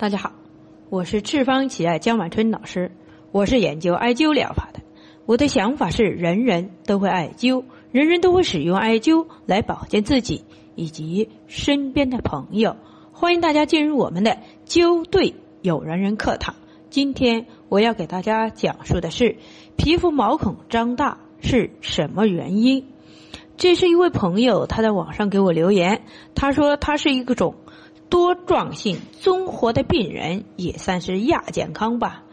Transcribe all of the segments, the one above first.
大家好，我是赤方奇爱江晚春老师，我是研究艾灸疗法的。我的想法是，人人都会艾灸，人人都会使用艾灸来保健自己以及身边的朋友。欢迎大家进入我们的灸对有缘人课堂。今天我要给大家讲述的是皮肤毛孔张大是什么原因。这是一位朋友他在网上给我留言，他说他是一个种。多状性综合的病人也算是亚健康吧，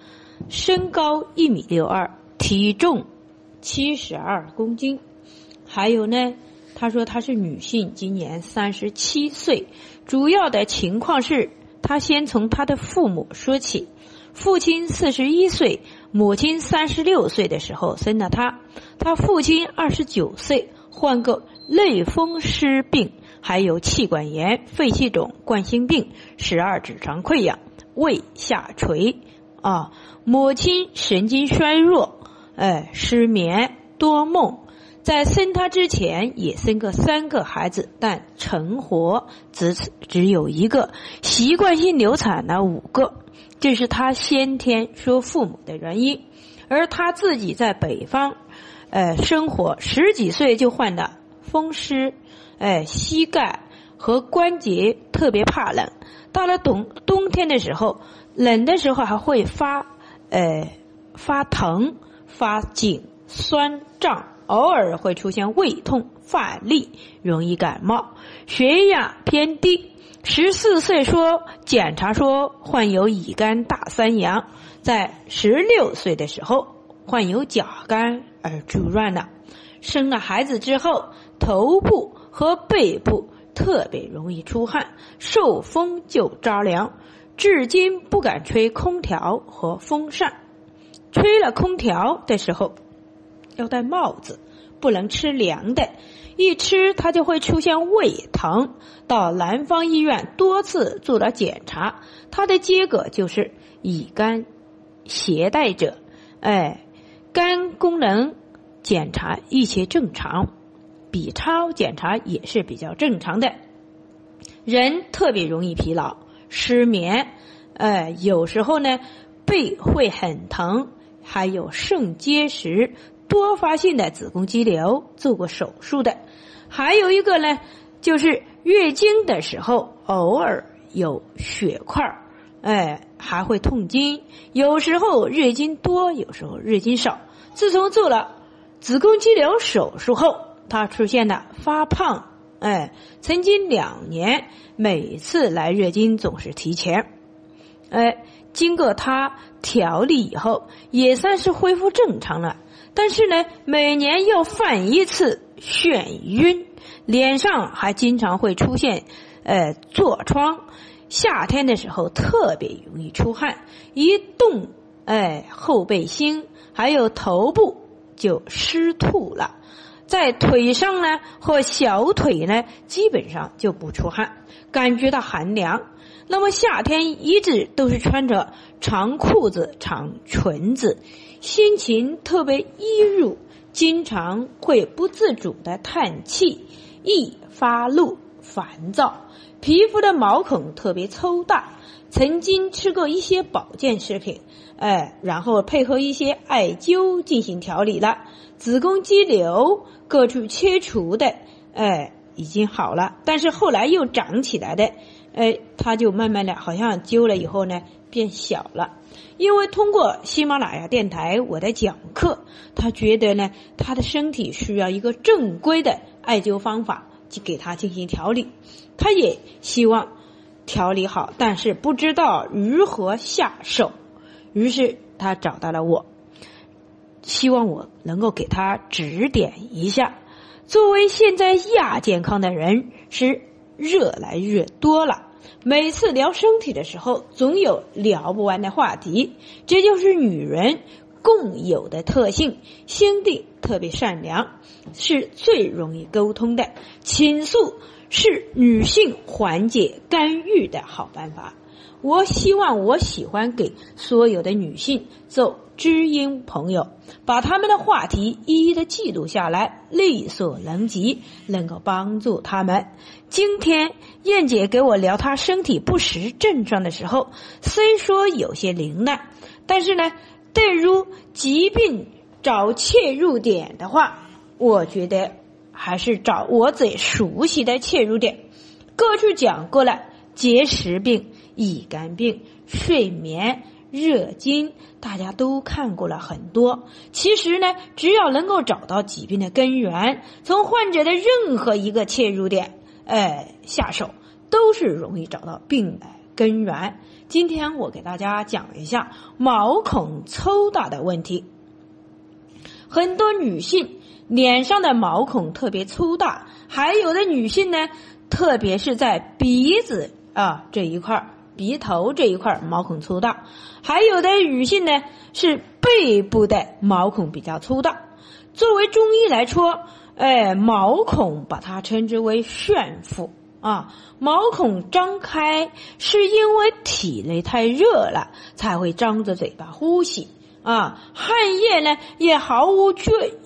身高一米六二，体重七十二公斤。还有呢，他说她是女性，今年三十七岁。主要的情况是，他先从他的父母说起。父亲四十一岁，母亲三十六岁的时候生了他。他父亲二十九岁患个类风湿病。还有气管炎、肺气肿、冠心病、十二指肠溃疡、胃下垂啊。母亲神经衰弱，哎，失眠多梦。在生他之前也生过三个孩子，但成活只只有一个，习惯性流产了五个，这是他先天说父母的原因。而他自己在北方，呃，生活十几岁就患了风湿。哎，膝盖和关节特别怕冷，到了冬冬天的时候，冷的时候还会发，呃，发疼、发紧、酸胀，偶尔会出现胃痛、乏力，容易感冒，血压偏低。十四岁说检查说患有乙肝大三阳，在十六岁的时候患有甲肝而住院了。生了孩子之后，头部。和背部特别容易出汗，受风就着凉，至今不敢吹空调和风扇。吹了空调的时候要戴帽子，不能吃凉的，一吃他就会出现胃疼。到南方医院多次做了检查，他的结果就是乙肝携带者。哎，肝功能检查一切正常。B 超检查也是比较正常的，人特别容易疲劳、失眠，呃，有时候呢背会很疼，还有肾结石、多发性的子宫肌瘤，做过手术的，还有一个呢就是月经的时候偶尔有血块，哎，还会痛经，有时候月经多，有时候月经少。自从做了子宫肌瘤手术后。他出现了发胖，哎，曾经两年每次来月经总是提前，哎，经过他调理以后也算是恢复正常了，但是呢，每年要犯一次眩晕，脸上还经常会出现呃痤疮，夏天的时候特别容易出汗，一动哎后背心还有头部就湿吐了。在腿上呢，和小腿呢，基本上就不出汗，感觉到寒凉。那么夏天一直都是穿着长裤子、长裙子，心情特别抑郁，经常会不自主的叹气，易发怒、烦躁，皮肤的毛孔特别粗大。曾经吃过一些保健食品，哎，然后配合一些艾灸进行调理了，子宫肌瘤各处切除的，哎，已经好了，但是后来又长起来的，哎，他就慢慢的好像灸了以后呢变小了，因为通过喜马拉雅电台我的讲课，他觉得呢他的身体需要一个正规的艾灸方法去给他进行调理，他也希望。调理好，但是不知道如何下手，于是他找到了我，希望我能够给他指点一下。作为现在亚健康的人，是越来越多了。每次聊身体的时候，总有聊不完的话题，这就是女人共有的特性，心地特别善良，是最容易沟通的。倾诉。是女性缓解干预的好办法。我希望我喜欢给所有的女性做知音朋友，把他们的话题一一的记录下来，力所能及，能够帮助他们。今天燕姐给我聊她身体不适症状的时候，虽说有些凌乱，但是呢，对于疾病找切入点的话，我觉得还是找我最熟悉的切入点。过去讲过了，结石病。乙肝病、睡眠、热经，大家都看过了很多。其实呢，只要能够找到疾病的根源，从患者的任何一个切入点，哎下手，都是容易找到病的根源。今天我给大家讲一下毛孔粗大的问题。很多女性脸上的毛孔特别粗大，还有的女性呢，特别是在鼻子啊这一块儿。鼻头这一块儿毛孔粗大，还有的女性呢是背部的毛孔比较粗大。作为中医来说，哎，毛孔把它称之为炫妇啊。毛孔张开是因为体内太热了，才会张着嘴巴呼吸。啊，汗液呢也毫无约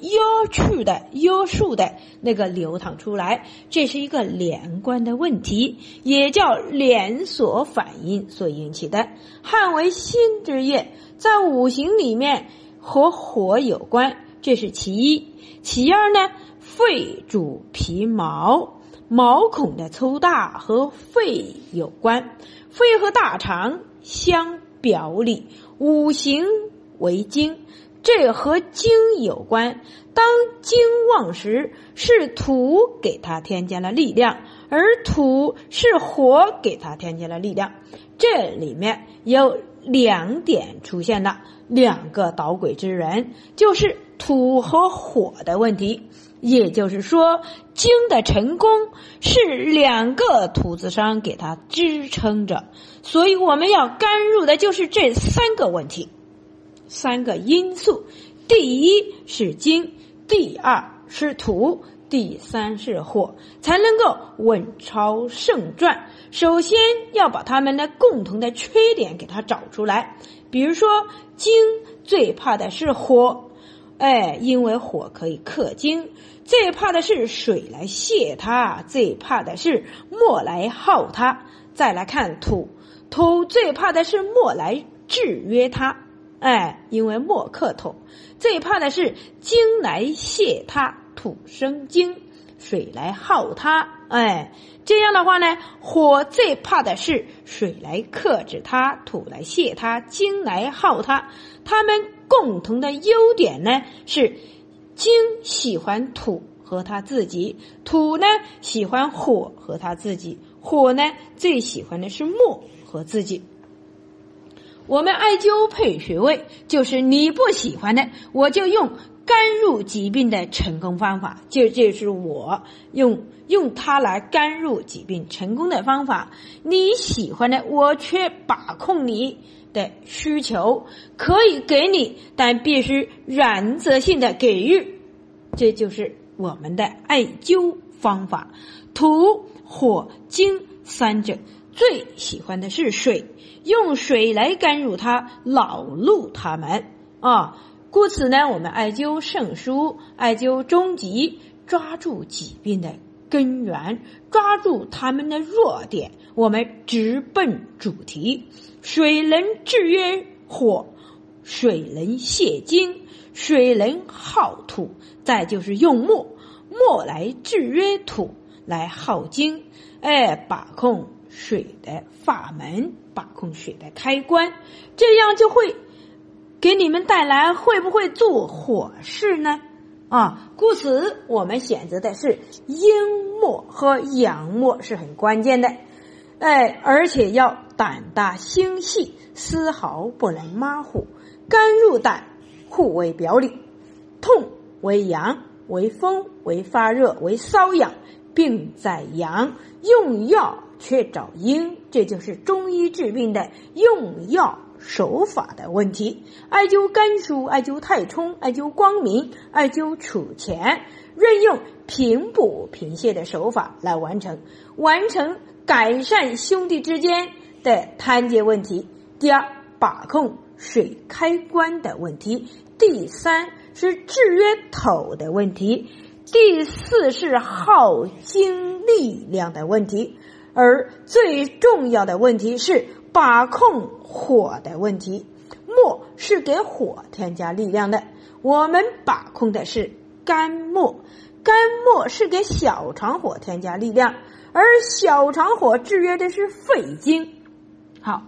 约束的约束的那个流淌出来，这是一个连贯的问题，也叫连锁反应所引起的。汗为心之液，在五行里面和火有关，这是其一。其二呢，肺主皮毛，毛孔的粗大和肺有关，肺和大肠相表里，五行。为精，这和精有关。当精旺时，是土给它添加了力量，而土是火给它添加了力量。这里面有两点出现了，两个捣鬼之人，就是土和火的问题。也就是说，金的成功是两个土字商给它支撑着，所以我们要干入的就是这三个问题。三个因素，第一是金，第二是土，第三是火，才能够稳操胜券。首先要把他们的共同的缺点给它找出来。比如说，金最怕的是火，哎，因为火可以克金；最怕的是水来泄它，最怕的是墨来耗它。再来看土，土最怕的是墨来制约它。哎，因为木克土，最怕的是金来泄它，土生金；水来耗它，哎，这样的话呢，火最怕的是水来克制它，土来泄它，金来耗它。它们共同的优点呢是，金喜欢土和他自己，土呢喜欢火和他自己，火呢最喜欢的是木和自己。我们艾灸配穴位，就是你不喜欢的，我就用干入疾病的成功方法，就就是我用用它来干入疾病成功的方法。你喜欢的，我却把控你的需求，可以给你，但必须原则性的给予。这就是我们的艾灸方法。土、火、金三者最喜欢的是水。用水来干入它，恼怒他们啊！故此呢，我们艾灸肾腧、艾灸中极，抓住疾病的根源，抓住他们的弱点，我们直奔主题。水能制约火，水能泄精，水能耗土，再就是用木，木来制约土，来耗精，哎，把控。水的法门，把控水的开关，这样就会给你们带来会不会做火事呢？啊，故此我们选择的是阴末和阳末是很关键的，哎，而且要胆大心细，丝毫不能马虎。肝入胆，互为表里，痛为阳，为风，为发热，为瘙痒，病在阳，用药。却找阴，这就是中医治病的用药手法的问题。艾灸肝腧、艾灸太冲、艾灸光明、艾灸储前，任用平补平泻的手法来完成，完成改善兄弟之间的摊解问题；第二，把控水开关的问题；第三是制约头的问题；第四是耗精力量的问题；而最重要的问题是把控火的问题。木是给火添加力量的，我们把控的是肝木。肝木是给小肠火添加力量，而小肠火制约的是肺经。好，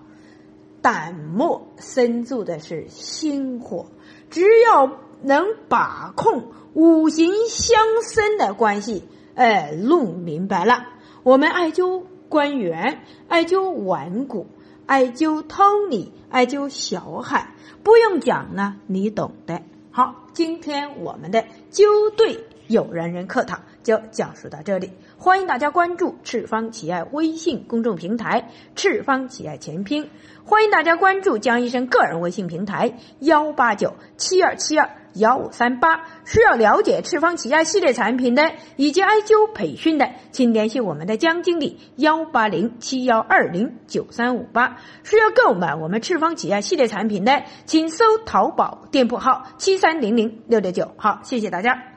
胆木生住的是心火。只要能把控五行相生的关系，哎，弄明白了，我们艾灸关元，艾灸腕骨。艾灸通理，艾灸小海，不用讲了，你懂的。好，今天我们的灸对有人人课堂就讲述到这里，欢迎大家关注赤方企业微信公众平台“赤方企业全拼”，欢迎大家关注江医生个人微信平台幺八九七二七二。幺五三八，需要了解赤方企业系列产品的以及艾灸培训的，请联系我们的江经理幺八零七幺二零九三五八。需要购买我们赤方企业系列产品的，请搜淘宝店铺号七三零零六六九。好，谢谢大家。